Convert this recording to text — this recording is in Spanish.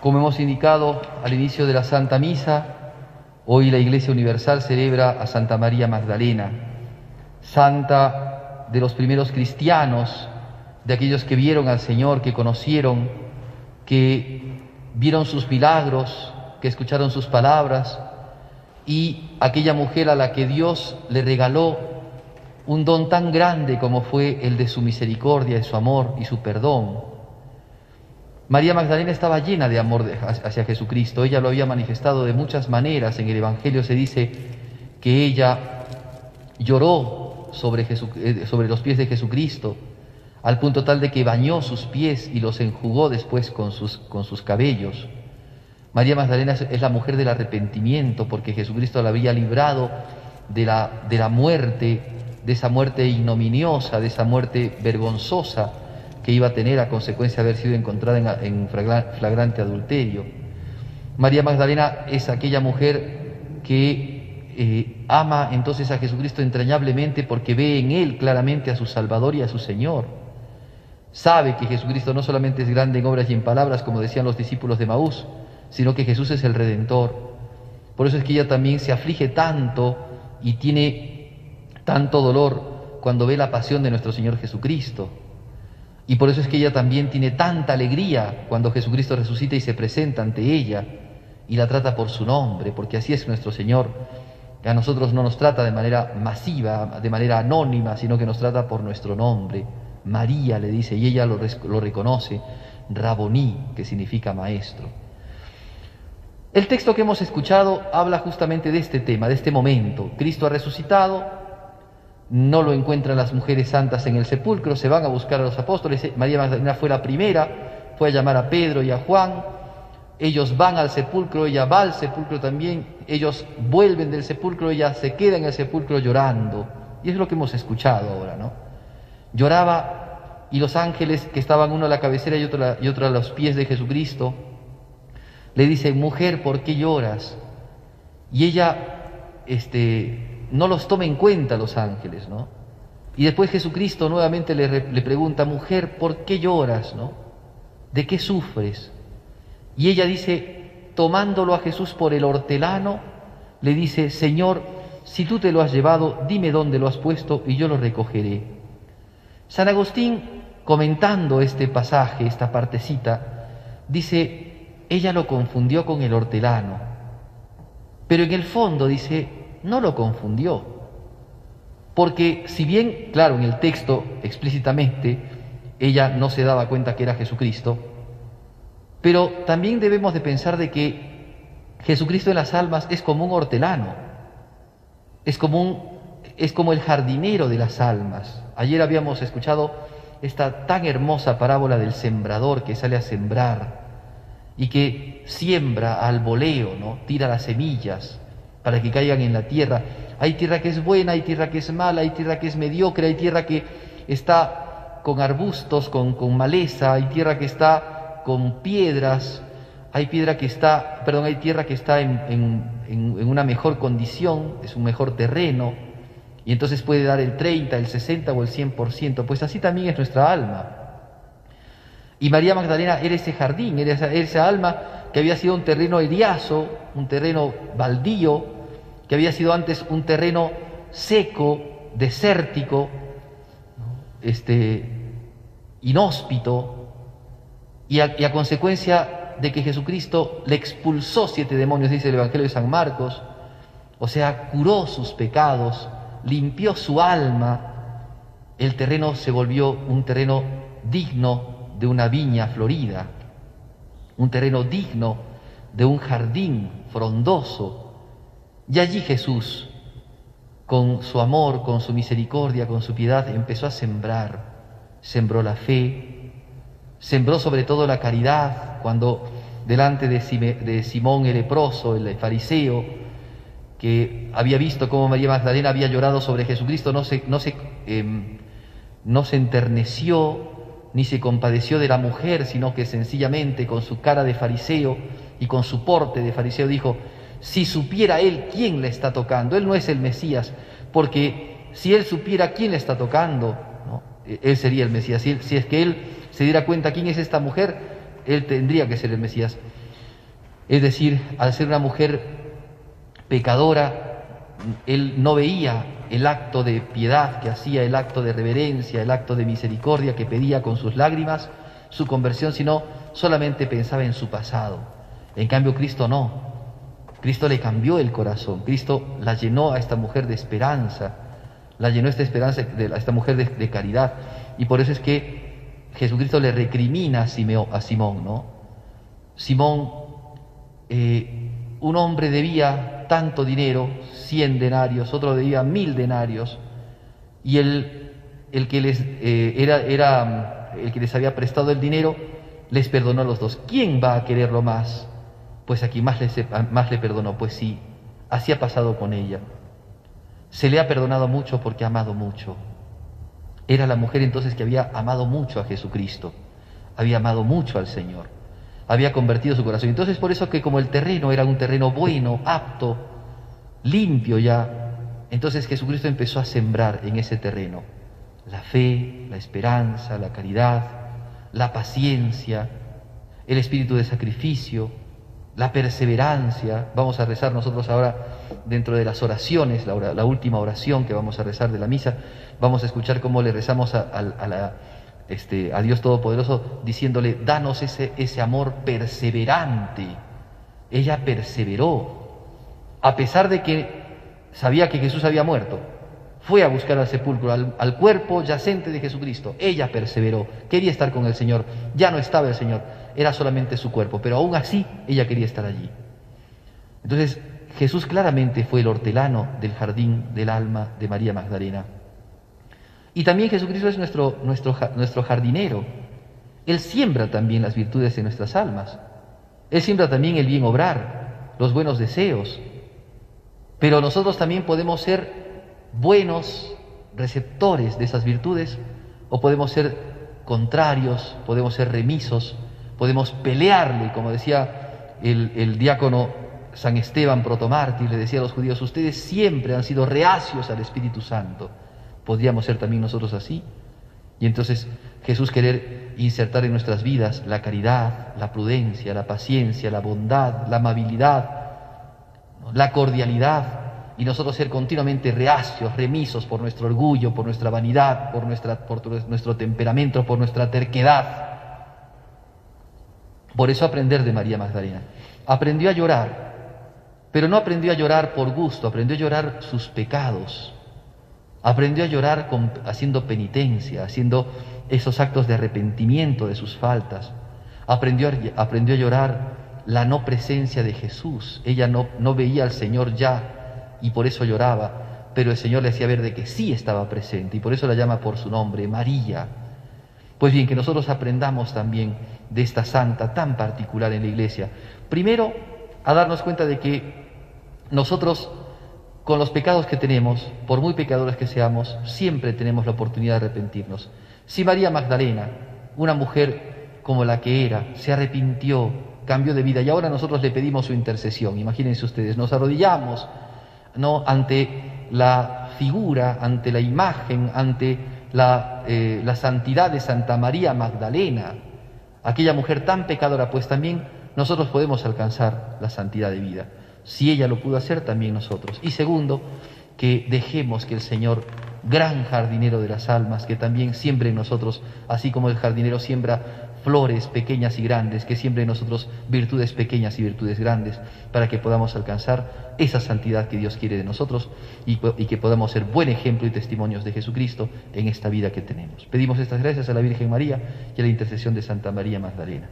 Como hemos indicado al inicio de la Santa Misa, hoy la Iglesia Universal celebra a Santa María Magdalena, santa de los primeros cristianos, de aquellos que vieron al Señor, que conocieron, que vieron sus milagros, que escucharon sus palabras, y aquella mujer a la que Dios le regaló un don tan grande como fue el de su misericordia, de su amor y su perdón. María Magdalena estaba llena de amor hacia Jesucristo, ella lo había manifestado de muchas maneras, en el Evangelio se dice que ella lloró sobre, eh, sobre los pies de Jesucristo, al punto tal de que bañó sus pies y los enjugó después con sus, con sus cabellos. María Magdalena es la mujer del arrepentimiento porque Jesucristo la había librado de la, de la muerte, de esa muerte ignominiosa, de esa muerte vergonzosa que iba a tener a consecuencia de haber sido encontrada en, flagrante adulterio. María Magdalena es aquella mujer que eh, ama entonces a Jesucristo entrañablemente porque ve en Él claramente a su Salvador y a su Señor. Sabe que Jesucristo no solamente es grande en obras y en palabras, como decían los discípulos de Maús, sino que Jesús es el Redentor. Por eso es que ella también se aflige tanto y tiene tanto dolor cuando ve la pasión de nuestro Señor Jesucristo. Y por eso es que ella también tiene tanta alegría cuando Jesucristo resucita y se presenta ante ella y la trata por su nombre, porque así es nuestro Señor. A nosotros no nos trata de manera masiva, de manera anónima, sino que nos trata por nuestro nombre. María le dice, y ella lo, lo reconoce, Raboní, que significa maestro. El texto que hemos escuchado habla justamente de este tema, de este momento. Cristo ha resucitado, no lo encuentran las mujeres santas en el sepulcro, se van a buscar a los apóstoles. María Magdalena fue la primera, fue a llamar a Pedro y a Juan. Ellos van al sepulcro, ella va al sepulcro también, ellos vuelven del sepulcro, ella se queda en el sepulcro llorando. Y es lo que hemos escuchado ahora, ¿no? Lloraba y los ángeles que estaban uno a la cabecera y otro, y otro a los pies de Jesucristo, le dicen, mujer, ¿por qué lloras? Y ella, este, no los toma en cuenta los ángeles, ¿no? Y después Jesucristo nuevamente le, le, pregunta, mujer, ¿por qué lloras, no? ¿De qué sufres? Y ella dice, tomándolo a Jesús por el hortelano, le dice, Señor, si tú te lo has llevado, dime dónde lo has puesto y yo lo recogeré. San Agustín, comentando este pasaje, esta partecita, dice, ella lo confundió con el hortelano, pero en el fondo dice, no lo confundió. Porque si bien, claro, en el texto explícitamente ella no se daba cuenta que era Jesucristo, pero también debemos de pensar de que Jesucristo en las almas es como un hortelano, es como, es como el jardinero de las almas. Ayer habíamos escuchado esta tan hermosa parábola del sembrador que sale a sembrar y que siembra al voleo, ¿no? tira las semillas, para que caigan en la tierra. Hay tierra que es buena, hay tierra que es mala, hay tierra que es mediocre, hay tierra que está con arbustos, con, con maleza, hay tierra que está con piedras, hay piedra que está, perdón, hay tierra que está en, en, en, una mejor condición, es un mejor terreno, y entonces puede dar el 30, el 60 o el 100%, pues así también es nuestra alma. Y María Magdalena era ese jardín, era esa, alma que había sido un terreno eriazo, un terreno baldío, que había sido antes un terreno seco, desértico, este, inhóspito, y a, y a consecuencia de que Jesucristo le expulsó siete demonios, dice el Evangelio de San Marcos, o sea, curó sus pecados, limpió su alma, el terreno se volvió un terreno digno de una viña florida un terreno digno de un jardín frondoso. Y allí Jesús, con su amor, con su misericordia, con su piedad, empezó a sembrar. Sembró la fe, sembró sobre todo la caridad, cuando delante de, Simón el leproso, el fariseo, que había visto cómo María Magdalena había llorado sobre Jesucristo, no se, no se, em, no se enterneció, ni se compadeció de la mujer, sino que sencillamente con su cara de fariseo y con su porte de fariseo dijo, si supiera él quién le está tocando, él no es el Mesías, porque si él supiera quién le está tocando, él sería el Mesías. Si, si es que él se diera cuenta quién es esta mujer, él tendría que ser el Mesías. Es decir, al ser una mujer pecadora, él no veía el acto de piedad que hacía, el acto de reverencia, el acto de misericordia que pedía con sus lágrimas, su conversión, sino solamente pensaba en su pasado. En cambio, Cristo no. Cristo le cambió el corazón, Cristo la llenó a esta mujer de esperanza, la llenó esta esperanza a esta mujer de, caridad. Y por eso es que Jesucristo le recrimina a, a Simón, ¿no? Simón, eh, un hombre debía tanto dinero, cien denarios, otro debía mil denarios, y el, el que les eh, era, era el que les había prestado el dinero les perdonó a los dos. ¿Quién va a quererlo más? Pues aquí más le, más le perdonó, pues sí, así ha pasado con ella. Se le ha perdonado mucho porque ha amado mucho. Era la mujer entonces que había amado mucho a Jesucristo, había amado mucho al Señor, había convertido su corazón. Entonces por eso que como el terreno era un terreno bueno, apto, limpio ya, entonces Jesucristo empezó a sembrar en ese terreno la fe, la esperanza, la caridad, la paciencia, el espíritu de sacrificio, la perseverancia. Vamos a rezar nosotros ahora dentro de las oraciones, la, última oración que vamos a rezar de la misa, vamos a escuchar cómo le rezamos a, este, a Dios Todopoderoso diciéndole, danos ese, ese amor perseverante. Ella perseveró, a pesar de que sabía que Jesús había muerto, fue a buscar al sepulcro, al, al, cuerpo yacente de Jesucristo. Ella perseveró, quería estar con el Señor, ya no estaba el Señor, era solamente su cuerpo, pero aún así ella quería estar allí. Entonces Jesús claramente fue el hortelano del jardín del alma de María Magdalena. Y también Jesucristo es nuestro, nuestro, nuestro jardinero. Él siembra también las virtudes en nuestras almas. Él siembra también el bien obrar, los buenos deseos. Pero nosotros también podemos ser buenos receptores de esas virtudes o podemos ser contrarios, podemos ser remisos, podemos pelearle, como decía el, el diácono San Esteban protomártir, le decía a los judíos, ustedes siempre han sido reacios al Espíritu Santo. ¿Podríamos ser también nosotros así? Y entonces Jesús querer insertar en nuestras vidas la caridad, la prudencia, la paciencia, la bondad, la amabilidad, la cordialidad, y nosotros ser continuamente reacios, remisos por nuestro orgullo, por nuestra vanidad, por, nuestra, por nuestro temperamento, por nuestra terquedad. Por eso aprender de María Magdalena. Aprendió a llorar, pero no aprendió a llorar por gusto, aprendió a llorar sus pecados. Aprendió a llorar haciendo penitencia, haciendo esos actos de arrepentimiento de sus faltas. Aprendió, aprendió a llorar la no presencia de Jesús. Ella no, no veía al Señor ya y por eso lloraba, pero el Señor le hacía ver de que sí estaba presente y por eso la llama por su nombre, María. Pues bien, que nosotros aprendamos también de esta santa tan particular en la iglesia. Primero, a darnos cuenta de que nosotros, con los pecados que tenemos, por muy pecadores que seamos, siempre tenemos la oportunidad de arrepentirnos. Si María Magdalena, una mujer como la que era, se arrepintió, cambió de vida y ahora nosotros le pedimos su intercesión, imagínense ustedes, nos arrodillamos ¿no? ante la figura, ante la imagen, ante eh, la, santidad de Santa María Magdalena, aquella mujer tan pecadora, pues también nosotros podemos alcanzar la santidad de vida. Si ella lo pudo hacer, también nosotros. Y segundo, que dejemos que el Señor, gran jardinero de las almas, que también siembre en nosotros, así como el jardinero siembra flores pequeñas y grandes, que siempre en nosotros virtudes pequeñas y virtudes grandes, para que podamos alcanzar esa santidad que Dios quiere de nosotros y, que podamos ser buen ejemplo y testimonios de Jesucristo en esta vida que tenemos. Pedimos estas gracias a la Virgen María y a la intercesión de Santa María Magdalena.